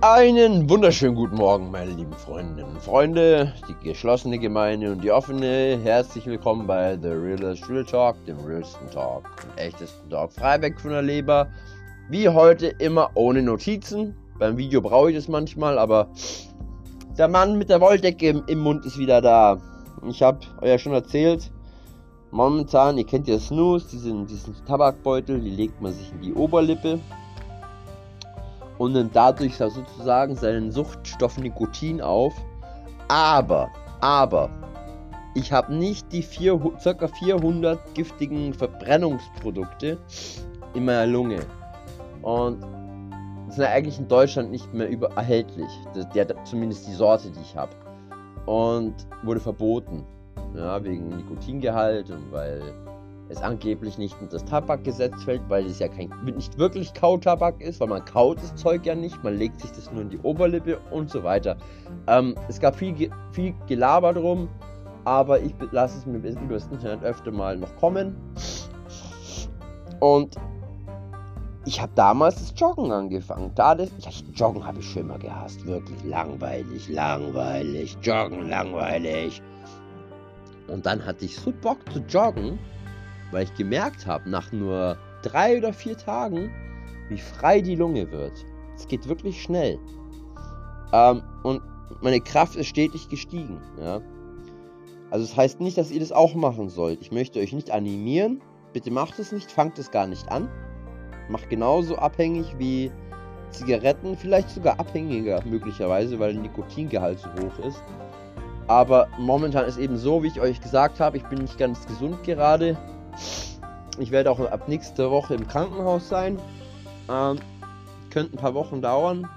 Einen wunderschönen guten Morgen, meine lieben Freundinnen und Freunde, die geschlossene Gemeinde und die offene. Herzlich willkommen bei The Realest Real Talk, dem realsten Talk, dem echtesten Talk, frei weg von der Leber. Wie heute immer ohne Notizen. Beim Video brauche ich das manchmal, aber der Mann mit der Wolldecke im, im Mund ist wieder da. Ich habe euch ja schon erzählt, momentan, ihr kennt ja Snooze, diesen, diesen Tabakbeutel, die legt man sich in die Oberlippe und nimmt dadurch sozusagen seinen Suchtstoff Nikotin auf. Aber, aber, ich habe nicht die vier, ca. 400 giftigen Verbrennungsprodukte in meiner Lunge. Und sind eigentlich in Deutschland nicht mehr über erhältlich. Das, der, zumindest die Sorte, die ich habe. Und wurde verboten. Ja, wegen Nikotingehalt und weil es angeblich nicht unter das Tabakgesetz fällt, weil es ja kein, nicht wirklich Kautabak ist, weil man kaut das Zeug ja nicht, man legt sich das nur in die Oberlippe und so weiter. Ähm, es gab viel, viel Gelaber drum, aber ich lasse es mir über das Internet öfter mal noch kommen. Und ich habe damals das Joggen angefangen. Da das, ja, Joggen habe ich schon immer gehasst. Wirklich langweilig, langweilig. Joggen, langweilig. Und dann hatte ich so Bock zu joggen, weil ich gemerkt habe, nach nur drei oder vier Tagen, wie frei die Lunge wird. Es geht wirklich schnell. Ähm, und meine Kraft ist stetig gestiegen. Ja? Also das heißt nicht, dass ihr das auch machen sollt. Ich möchte euch nicht animieren. Bitte macht es nicht, fangt es gar nicht an. Macht genauso abhängig wie Zigaretten, vielleicht sogar abhängiger möglicherweise, weil der Nikotingehalt so hoch ist. Aber momentan ist eben so, wie ich euch gesagt habe, ich bin nicht ganz gesund gerade. Ich werde auch ab nächster Woche im Krankenhaus sein. Ähm, könnte ein paar Wochen dauern.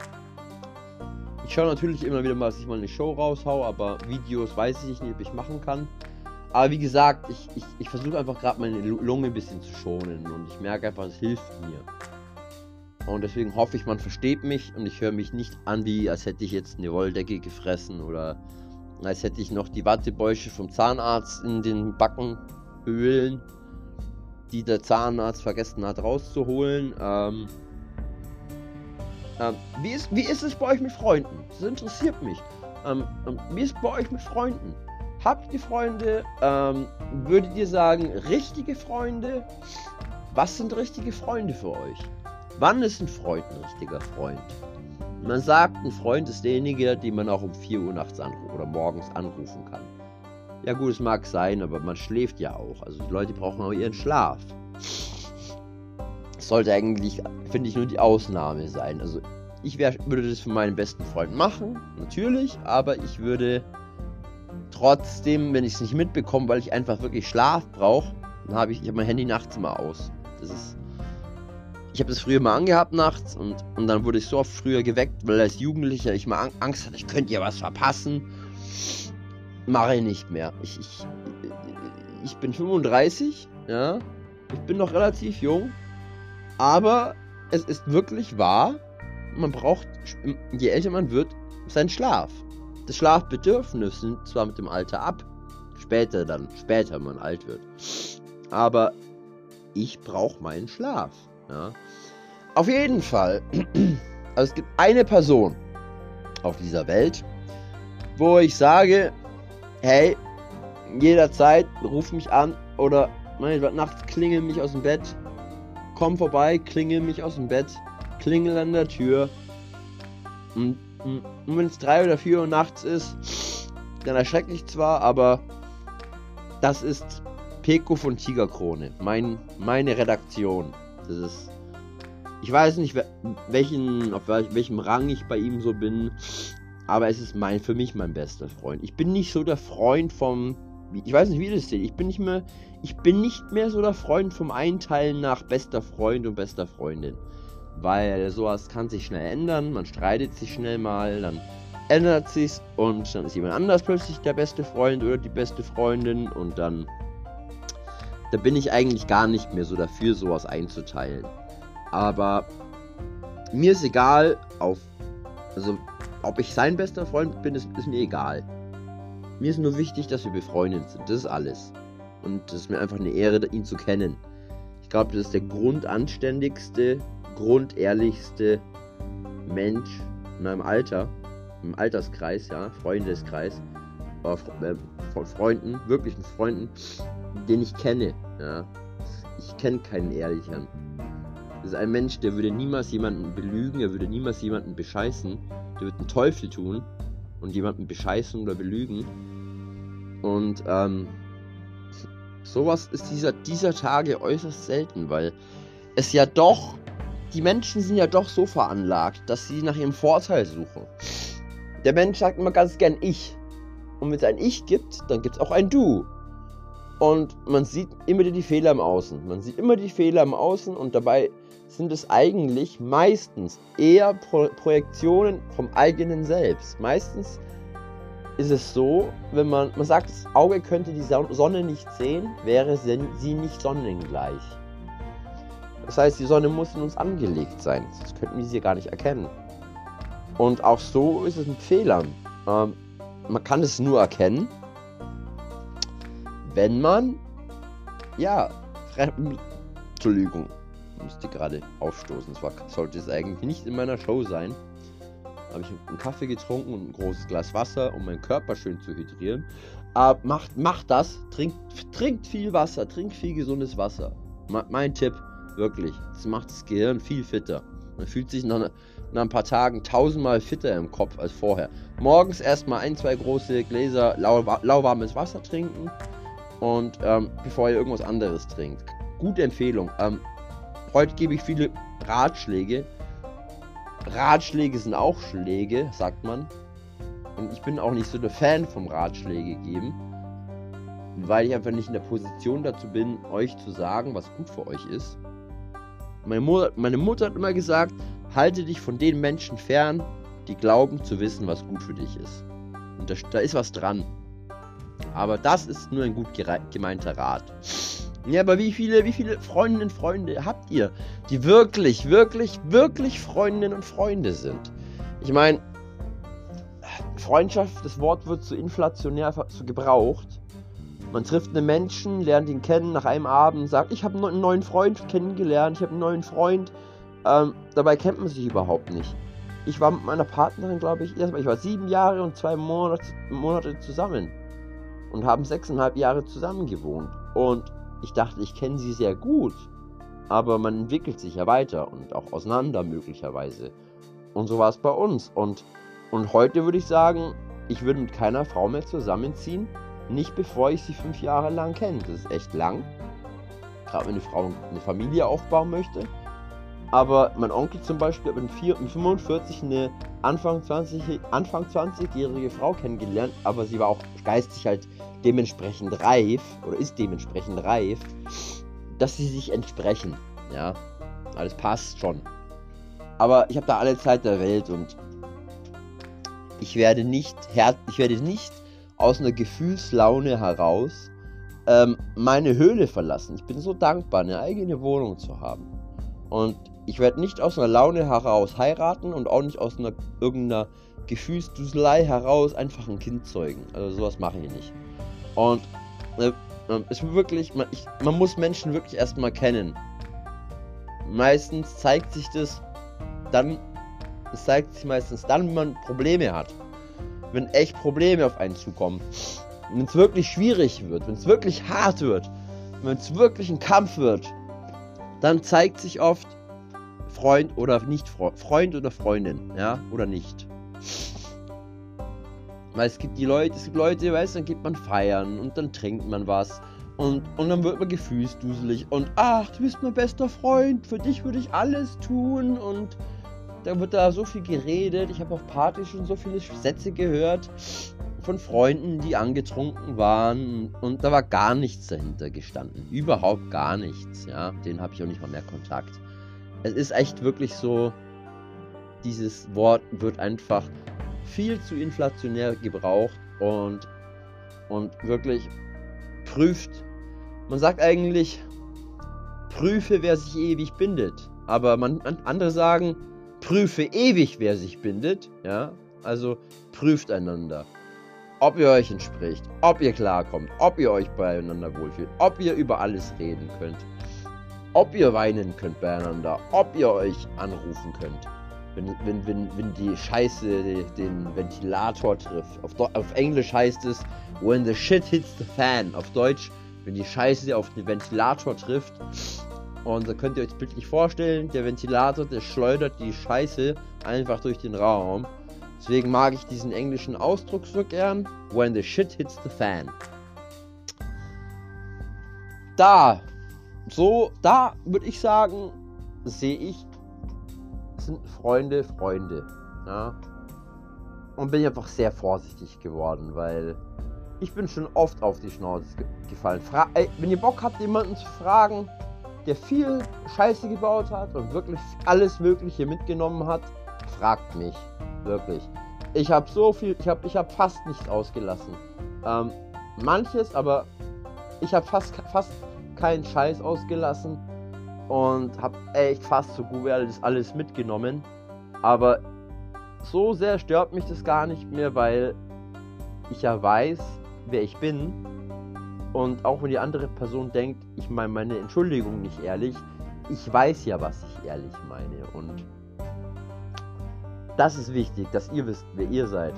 Ich schaue natürlich immer wieder mal, dass ich mal eine Show raushau, aber Videos weiß ich nicht, ob ich machen kann. Aber wie gesagt, ich, ich, ich versuche einfach gerade meine Lunge ein bisschen zu schonen und ich merke einfach, es hilft mir. Und deswegen hoffe ich, man versteht mich und ich höre mich nicht an, wie als hätte ich jetzt eine Wolldecke gefressen oder als hätte ich noch die Wattebäusche vom Zahnarzt in den Backen Ölen die der Zahnarzt vergessen hat rauszuholen. Ähm, ähm, wie, ist, wie ist es bei euch mit Freunden? Das interessiert mich. Ähm, ähm wie ist bei euch mit Freunden? Habt ihr Freunde? Ähm, würdet ihr sagen, richtige Freunde? Was sind richtige Freunde für euch? Wann ist ein Freund ein richtiger Freund? Man sagt, ein Freund ist derjenige, den man auch um 4 Uhr nachts anrufen oder morgens anrufen kann. Ja gut, es mag sein, aber man schläft ja auch. Also die Leute brauchen auch ihren Schlaf. Das sollte eigentlich, finde ich, nur die Ausnahme sein. Also ich wär, würde das für meinen besten Freund machen, natürlich, aber ich würde trotzdem, wenn ich es nicht mitbekomme, weil ich einfach wirklich Schlaf brauche, dann habe ich, ich hab mein Handy nachts immer aus. Das ist ich habe das früher mal angehabt nachts und, und dann wurde ich so oft früher geweckt, weil als Jugendlicher ich mal Angst hatte, ich könnte ja was verpassen mache ich nicht mehr. Ich, ich, ich bin 35, ja. Ich bin noch relativ jung. Aber es ist wirklich wahr, man braucht, je älter man wird, seinen Schlaf. Das Schlafbedürfnis nimmt zwar mit dem Alter ab, später dann, später wenn man alt wird. Aber ich brauche meinen Schlaf. Ja. Auf jeden Fall. Also es gibt eine Person auf dieser Welt, wo ich sage, hey, jederzeit ruf mich an oder nachts klingel mich aus dem Bett. Komm vorbei, klingel mich aus dem Bett, klingel an der Tür. Und, und wenn es drei oder vier Uhr nachts ist, dann erschreckt mich zwar, aber das ist Peko von Tigerkrone, mein, meine Redaktion. Das ist. Ich weiß nicht, welchen, auf welchem Rang ich bei ihm so bin. Aber es ist mein, für mich mein bester Freund. Ich bin nicht so der Freund vom. Ich weiß nicht, wie ihr das seht. Ich bin nicht mehr. Ich bin nicht mehr so der Freund vom Einteilen nach bester Freund und bester Freundin. Weil sowas kann sich schnell ändern. Man streitet sich schnell mal, dann ändert sich's und dann ist jemand anders plötzlich der beste Freund oder die beste Freundin und dann. Da bin ich eigentlich gar nicht mehr so dafür, sowas einzuteilen. Aber mir ist egal, auf. Also ob ich sein bester Freund bin, ist, ist mir egal. Mir ist nur wichtig, dass wir befreundet sind. Das ist alles. Und es ist mir einfach eine Ehre, ihn zu kennen. Ich glaube, das ist der grundanständigste, grundehrlichste Mensch, in meinem Alter, im Alterskreis, ja, Freundeskreis, äh, von Freunden, wirklichen Freunden, den ich kenne, ja. Ich kenne keinen ehrlichen. Das ist ein Mensch, der würde niemals jemanden belügen, er würde niemals jemanden bescheißen, der wird Teufel tun und jemanden bescheißen oder belügen. Und ähm, sowas ist dieser, dieser Tage äußerst selten, weil es ja doch, die Menschen sind ja doch so veranlagt, dass sie nach ihrem Vorteil suchen. Der Mensch sagt immer ganz gern ich. Und wenn es ein Ich gibt, dann gibt es auch ein Du. Und man sieht immer die Fehler im Außen. Man sieht immer die Fehler im Außen und dabei sind es eigentlich meistens eher Pro Projektionen vom eigenen Selbst. Meistens ist es so, wenn man, man sagt, das Auge könnte die Sonne nicht sehen, wäre sie nicht sonnengleich. Das heißt, die Sonne muss in uns angelegt sein, sonst könnten wir sie gar nicht erkennen. Und auch so ist es mit Fehlern. Ähm, man kann es nur erkennen, wenn man, ja, Entschuldigung, musste gerade aufstoßen. Das sollte es eigentlich nicht in meiner Show sein. Habe ich einen Kaffee getrunken und ein großes Glas Wasser, um meinen Körper schön zu hydrieren. Aber macht, macht das, trinkt, trinkt viel Wasser, trinkt viel gesundes Wasser. mein Tipp, wirklich. Das macht das Gehirn viel fitter. Man fühlt sich nach, nach ein paar Tagen tausendmal fitter im Kopf als vorher. Morgens erstmal ein, zwei große Gläser lau, lauwarmes Wasser trinken und ähm, bevor ihr irgendwas anderes trinkt. Gute Empfehlung. Ähm, heute gebe ich viele Ratschläge. Ratschläge sind auch Schläge, sagt man. Und ich bin auch nicht so der Fan vom Ratschläge geben, weil ich einfach nicht in der Position dazu bin, euch zu sagen, was gut für euch ist. Meine Mutter, meine Mutter hat immer gesagt, halte dich von den Menschen fern, die glauben zu wissen, was gut für dich ist. Und da, da ist was dran. Aber das ist nur ein gut gemeinter Rat. Ja, aber wie viele, wie viele Freundinnen und Freunde habt ihr, die wirklich, wirklich, wirklich Freundinnen und Freunde sind? Ich meine, Freundschaft, das Wort wird so inflationär gebraucht. Man trifft einen Menschen, lernt ihn kennen nach einem Abend, sagt, ich habe einen neuen Freund kennengelernt, ich habe einen neuen Freund. Ähm, dabei kennt man sich überhaupt nicht. Ich war mit meiner Partnerin, glaube ich, erstmal, ich war sieben Jahre und zwei Monate, Monate zusammen und haben sechseinhalb Jahre zusammen gewohnt. Und ich dachte, ich kenne sie sehr gut, aber man entwickelt sich ja weiter und auch auseinander möglicherweise. Und so war es bei uns. Und, und heute würde ich sagen, ich würde mit keiner Frau mehr zusammenziehen, nicht bevor ich sie fünf Jahre lang kenne. Das ist echt lang. Gerade wenn eine Frau eine Familie aufbauen möchte. Aber mein Onkel zum Beispiel hat mit 45 eine Anfang 20, Anfang 20-jährige Frau kennengelernt, aber sie war auch geistig halt dementsprechend reif oder ist dementsprechend reif, dass sie sich entsprechen. Ja, alles passt schon. Aber ich habe da alle Zeit der Welt und ich werde nicht, ich werde nicht aus einer Gefühlslaune heraus ähm, meine Höhle verlassen. Ich bin so dankbar, eine eigene Wohnung zu haben. Und ich werde nicht aus einer Laune heraus heiraten und auch nicht aus einer irgendeiner Gefühlsduselei heraus einfach ein Kind zeugen. Also sowas mache ich nicht. Und äh, es wirklich, man, ich, man muss Menschen wirklich erstmal kennen. Meistens zeigt sich das dann, es zeigt sich meistens dann, wenn man Probleme hat. Wenn echt Probleme auf einen zukommen. Wenn es wirklich schwierig wird, wenn es wirklich hart wird, wenn es wirklich ein Kampf wird, dann zeigt sich oft, Freund oder nicht Freund, oder Freundin, ja, oder nicht. Weil es gibt die Leute, es gibt Leute, weißt dann geht man feiern und dann trinkt man was und, und dann wird man gefühlsduselig und ach, du bist mein bester Freund, für dich würde ich alles tun und da wird da so viel geredet. Ich habe auf Partys schon so viele Sätze gehört von Freunden, die angetrunken waren und da war gar nichts dahinter gestanden. Überhaupt gar nichts, ja. Den habe ich auch nicht mal mehr Kontakt es ist echt wirklich so, dieses Wort wird einfach viel zu inflationär gebraucht und, und wirklich prüft. Man sagt eigentlich, prüfe, wer sich ewig bindet. Aber man, andere sagen, prüfe ewig, wer sich bindet. Ja, also prüft einander. Ob ihr euch entspricht, ob ihr klarkommt, ob ihr euch beieinander wohlfühlt, ob ihr über alles reden könnt ob ihr weinen könnt beieinander, ob ihr euch anrufen könnt. Wenn, wenn, wenn, wenn die Scheiße den Ventilator trifft. Auf, auf Englisch heißt es, when the shit hits the fan. Auf Deutsch, wenn die Scheiße auf den Ventilator trifft. Und da könnt ihr euch bildlich vorstellen, der Ventilator, der schleudert die Scheiße einfach durch den Raum. Deswegen mag ich diesen englischen Ausdruck so gern. When the shit hits the fan. Da, so, da würde ich sagen, sehe ich, sind Freunde Freunde. Ja? Und bin einfach sehr vorsichtig geworden, weil ich bin schon oft auf die Schnauze gefallen. Fra ey, wenn ihr Bock habt, jemanden zu fragen, der viel Scheiße gebaut hat und wirklich alles Mögliche mitgenommen hat, fragt mich. Wirklich. Ich habe so viel, ich habe ich hab fast nichts ausgelassen. Ähm, manches, aber ich habe fast, fast keinen Scheiß ausgelassen und habe echt fast so gut wie alles, alles mitgenommen. Aber so sehr stört mich das gar nicht mehr, weil ich ja weiß, wer ich bin. Und auch wenn die andere Person denkt, ich meine meine Entschuldigung nicht ehrlich, ich weiß ja, was ich ehrlich meine. Und das ist wichtig, dass ihr wisst, wer ihr seid.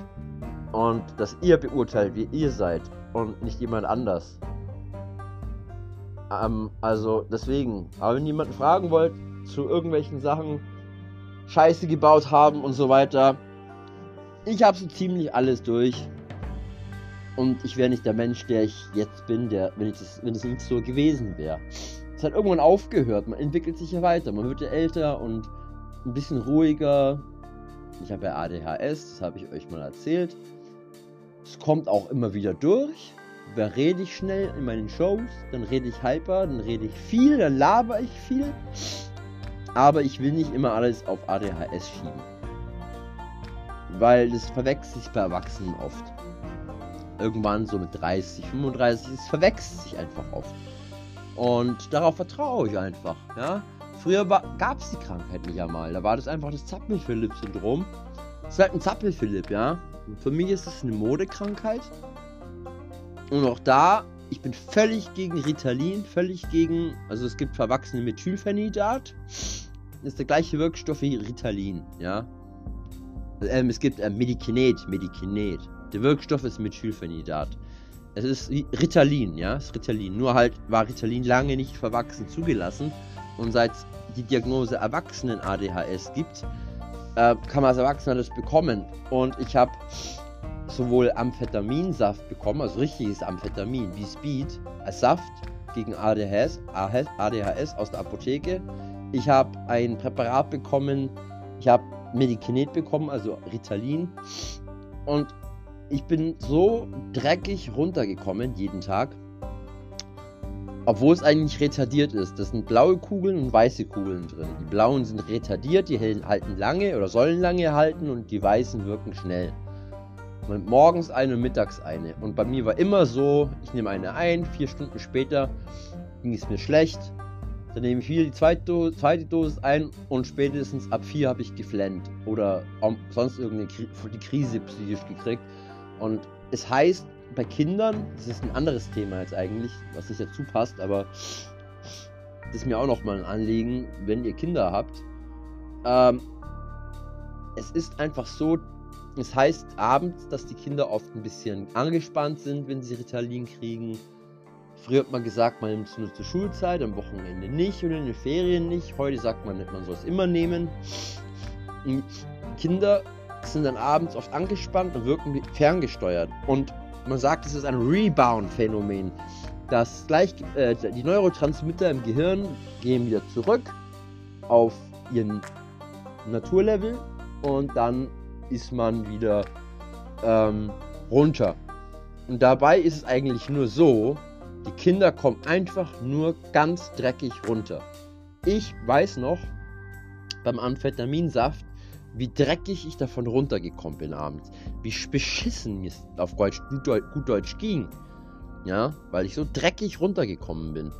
Und dass ihr beurteilt, wie ihr seid. Und nicht jemand anders. Ähm, also deswegen, aber wenn jemanden fragen wollt zu irgendwelchen Sachen, Scheiße gebaut haben und so weiter, ich habe so ziemlich alles durch. Und ich wäre nicht der Mensch, der ich jetzt bin, der, wenn, ich das, wenn es nicht so gewesen wäre. Es hat irgendwann aufgehört, man entwickelt sich ja weiter, man wird ja älter und ein bisschen ruhiger. Ich habe ja ADHS, das habe ich euch mal erzählt. Es kommt auch immer wieder durch. Rede ich schnell in meinen Shows, dann rede ich hyper, dann rede ich viel, dann laber ich viel. Aber ich will nicht immer alles auf ADHS schieben. Weil das verwechselt sich bei Erwachsenen oft. Irgendwann so mit 30, 35, es verwechselt sich einfach oft. Und darauf vertraue ich einfach, ja. Früher gab es die Krankheit nicht einmal. Da war das einfach das Zappel-Philipp-Syndrom. Das ist halt ein Zappel-Philipp, ja. Und für mich ist es eine Modekrankheit. Und auch da, ich bin völlig gegen Ritalin, völlig gegen, also es gibt verwachsene Methylphenidat. Das ist der gleiche Wirkstoff wie Ritalin, ja. Ähm, es gibt äh, Medikinet, Medikinet. Der Wirkstoff ist Methylphenidat. Es ist Ritalin, ja, es ist Ritalin. Nur halt war Ritalin lange nicht verwachsen zugelassen. Und seit die Diagnose Erwachsenen ADHS gibt, äh, kann man als Erwachsener das bekommen. Und ich habe sowohl Amphetaminsaft bekommen, also richtiges Amphetamin wie Speed, als Saft gegen ADHS, ADHS aus der Apotheke. Ich habe ein Präparat bekommen, ich habe Medikinet bekommen, also Ritalin. Und ich bin so dreckig runtergekommen jeden Tag. Obwohl es eigentlich retardiert ist. Das sind blaue Kugeln und weiße Kugeln drin. Die blauen sind retardiert, die halten lange oder sollen lange halten und die weißen wirken schnell. Morgens eine und mittags eine. Und bei mir war immer so, ich nehme eine ein, vier Stunden später ging es mir schlecht. Dann nehme ich wieder die zweite, zweite Dosis ein und spätestens ab vier habe ich geflennt. Oder sonst irgendeine Kri die Krise psychisch gekriegt. Und es heißt, bei Kindern, das ist ein anderes Thema jetzt eigentlich, was nicht dazu passt, aber das ist mir auch nochmal ein Anliegen, wenn ihr Kinder habt. Ähm, es ist einfach so, es heißt abends, dass die Kinder oft ein bisschen angespannt sind, wenn sie Ritalin kriegen. Früher hat man gesagt, man nimmt es nur zur Schulzeit, am Wochenende nicht oder in den Ferien nicht. Heute sagt man, man soll es immer nehmen. Und Kinder sind dann abends oft angespannt und wirken ferngesteuert. Und man sagt, es ist ein Rebound-Phänomen. Das gleich, äh, die Neurotransmitter im Gehirn gehen wieder zurück auf ihren Naturlevel und dann ist man wieder ähm, runter. Und dabei ist es eigentlich nur so, die Kinder kommen einfach nur ganz dreckig runter. Ich weiß noch beim Amphetaminsaft, wie dreckig ich davon runtergekommen bin abends. Wie beschissen mir es auf Deutsch, gut Deutsch ging. Ja, weil ich so dreckig runtergekommen bin.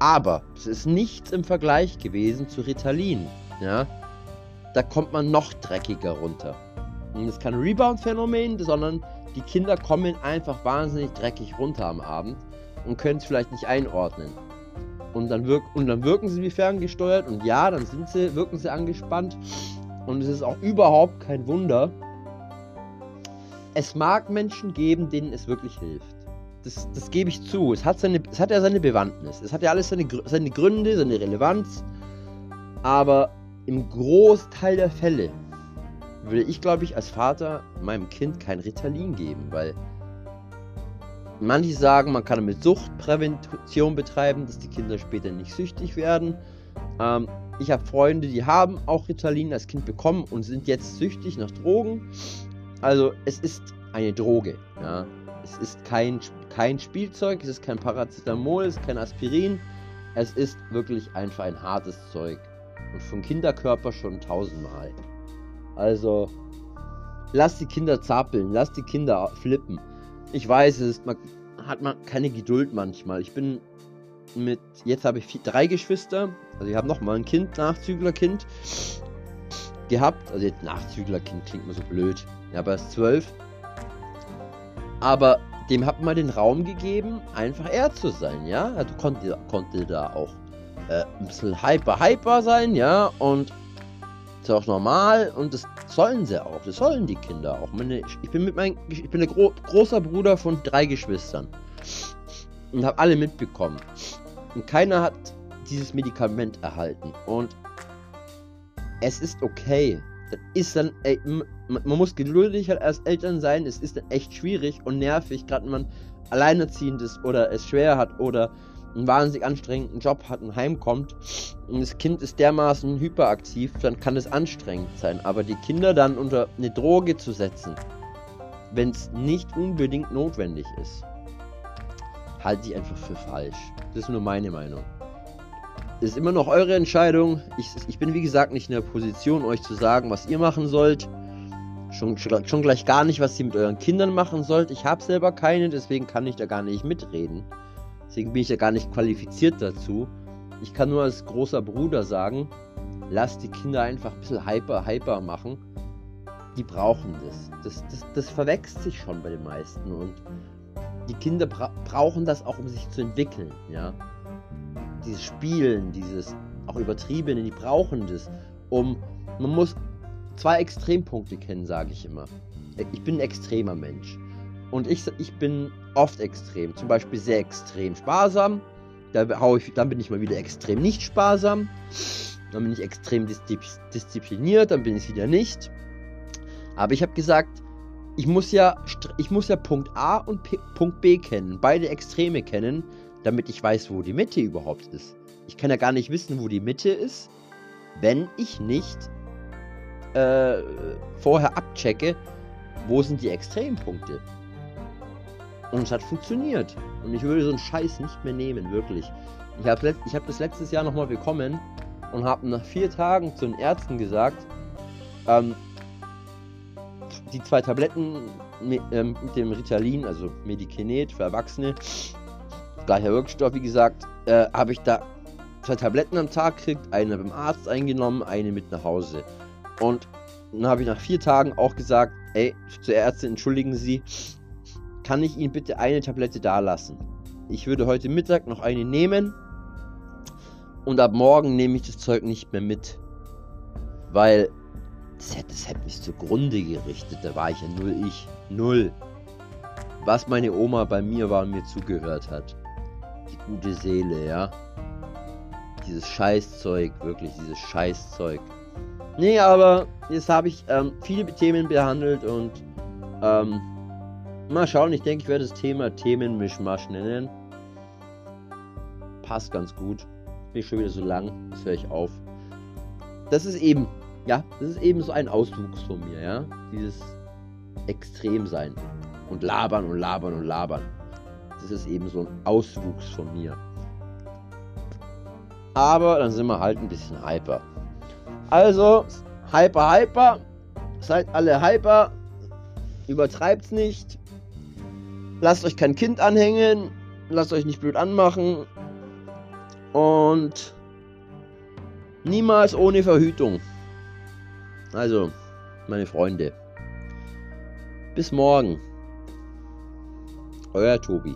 Aber es ist nichts im Vergleich gewesen zu Ritalin. Ja, da kommt man noch dreckiger runter. Das ist kein Rebound-Phänomen, sondern die Kinder kommen einfach wahnsinnig dreckig runter am Abend und können es vielleicht nicht einordnen. Und dann, wirk und dann wirken sie wie ferngesteuert und ja, dann sind sie, wirken sie angespannt. und es ist auch überhaupt kein Wunder, es mag Menschen geben, denen es wirklich hilft. Das, das gebe ich zu. Es hat, seine, es hat ja seine Bewandtnis. Es hat ja alles seine, seine Gründe, seine Relevanz. Aber im Großteil der Fälle würde ich, glaube ich, als Vater meinem Kind kein Ritalin geben, weil manche sagen, man kann damit Suchtprävention betreiben, dass die Kinder später nicht süchtig werden. Ähm, ich habe Freunde, die haben auch Ritalin als Kind bekommen und sind jetzt süchtig nach Drogen. Also es ist eine Droge. Ja. Es ist kein, kein Spielzeug, es ist kein Paracetamol, es ist kein Aspirin. Es ist wirklich einfach ein hartes Zeug. Und vom Kinderkörper schon tausendmal. Also, lass die Kinder zappeln, lass die Kinder flippen. Ich weiß, es ist, man hat man keine Geduld manchmal. Ich bin mit, jetzt habe ich vier, drei Geschwister. Also ich habe noch mal ein Kind, Nachzüglerkind gehabt. Also jetzt Nachzüglerkind klingt mir so blöd. Ja, aber er ist zwölf. Aber dem hat man den Raum gegeben, einfach er zu sein, ja. Also konnte, konnte da auch äh, ein bisschen hyper, hyper sein, ja. Und ist auch normal und das sollen sie auch. Das sollen die Kinder auch. Meine, ich bin mit mein, ich bin der gro großer Bruder von drei Geschwistern und habe alle mitbekommen. Und keiner hat dieses Medikament erhalten. Und es ist okay. Das ist dann, ey, man muss geduldig halt als Eltern sein. Es ist dann echt schwierig und nervig, gerade wenn man alleinerziehend ist oder es schwer hat oder einen wahnsinnig anstrengenden Job hat und heimkommt und das Kind ist dermaßen hyperaktiv, dann kann es anstrengend sein. Aber die Kinder dann unter eine Droge zu setzen, wenn es nicht unbedingt notwendig ist, halte ich einfach für falsch. Das ist nur meine Meinung. Das ist immer noch eure Entscheidung. Ich, ich bin wie gesagt nicht in der Position, euch zu sagen, was ihr machen sollt. Schon, schon gleich gar nicht, was ihr mit euren Kindern machen sollt. Ich habe selber keine, deswegen kann ich da gar nicht mitreden. Deswegen bin ich ja gar nicht qualifiziert dazu. Ich kann nur als großer Bruder sagen, lasst die Kinder einfach ein bisschen hyper, hyper machen. Die brauchen das. Das, das, das verwechselt sich schon bei den meisten. Und die Kinder bra brauchen das auch, um sich zu entwickeln, ja. Dieses Spielen, dieses auch Übertriebene, die brauchen das, um, man muss zwei Extrempunkte kennen, sage ich immer. Ich bin ein extremer Mensch. Und ich, ich bin oft extrem, zum Beispiel sehr extrem sparsam. Da ich, dann bin ich mal wieder extrem nicht sparsam. Dann bin ich extrem diszipliniert, dann bin ich wieder nicht. Aber ich habe gesagt, ich muss ja, ich muss ja Punkt A und P Punkt B kennen, beide Extreme kennen, damit ich weiß, wo die Mitte überhaupt ist. Ich kann ja gar nicht wissen, wo die Mitte ist, wenn ich nicht äh, vorher abchecke, wo sind die Extrempunkte. Und es hat funktioniert. Und ich würde so einen Scheiß nicht mehr nehmen, wirklich. Ich habe hab das letztes Jahr nochmal bekommen und habe nach vier Tagen zu den Ärzten gesagt, ähm, die zwei Tabletten mit, ähm, mit dem Ritalin, also Medikinet für Erwachsene, gleicher Wirkstoff, wie gesagt, äh, habe ich da zwei Tabletten am Tag gekriegt, eine beim Arzt eingenommen, eine mit nach Hause. Und dann habe ich nach vier Tagen auch gesagt, ey, zur Ärztin, entschuldigen Sie, kann ich Ihnen bitte eine Tablette da lassen? Ich würde heute Mittag noch eine nehmen und ab morgen nehme ich das Zeug nicht mehr mit. Weil das hätte, das hätte mich zugrunde gerichtet. Da war ich ja null ich. Null. Was meine Oma bei mir war und mir zugehört hat. Die gute Seele, ja. Dieses Scheißzeug, wirklich, dieses Scheißzeug. Nee, aber jetzt habe ich ähm, viele Themen behandelt und ähm, mal schauen. Ich denke, ich werde das Thema Themenmischmasch nennen. Passt ganz gut. Bin schon wieder so lang. Das höre ich auf. Das ist eben ja, das ist eben so ein Auswuchs von mir, ja. Dieses Extremsein. Und labern und labern und labern. Das ist eben so ein Auswuchs von mir. Aber dann sind wir halt ein bisschen hyper. Also, hyper, hyper. Seid alle hyper. Übertreibt's nicht. Lasst euch kein Kind anhängen. Lasst euch nicht blöd anmachen. Und niemals ohne Verhütung. Also, meine Freunde. Bis morgen. Euer Tobi.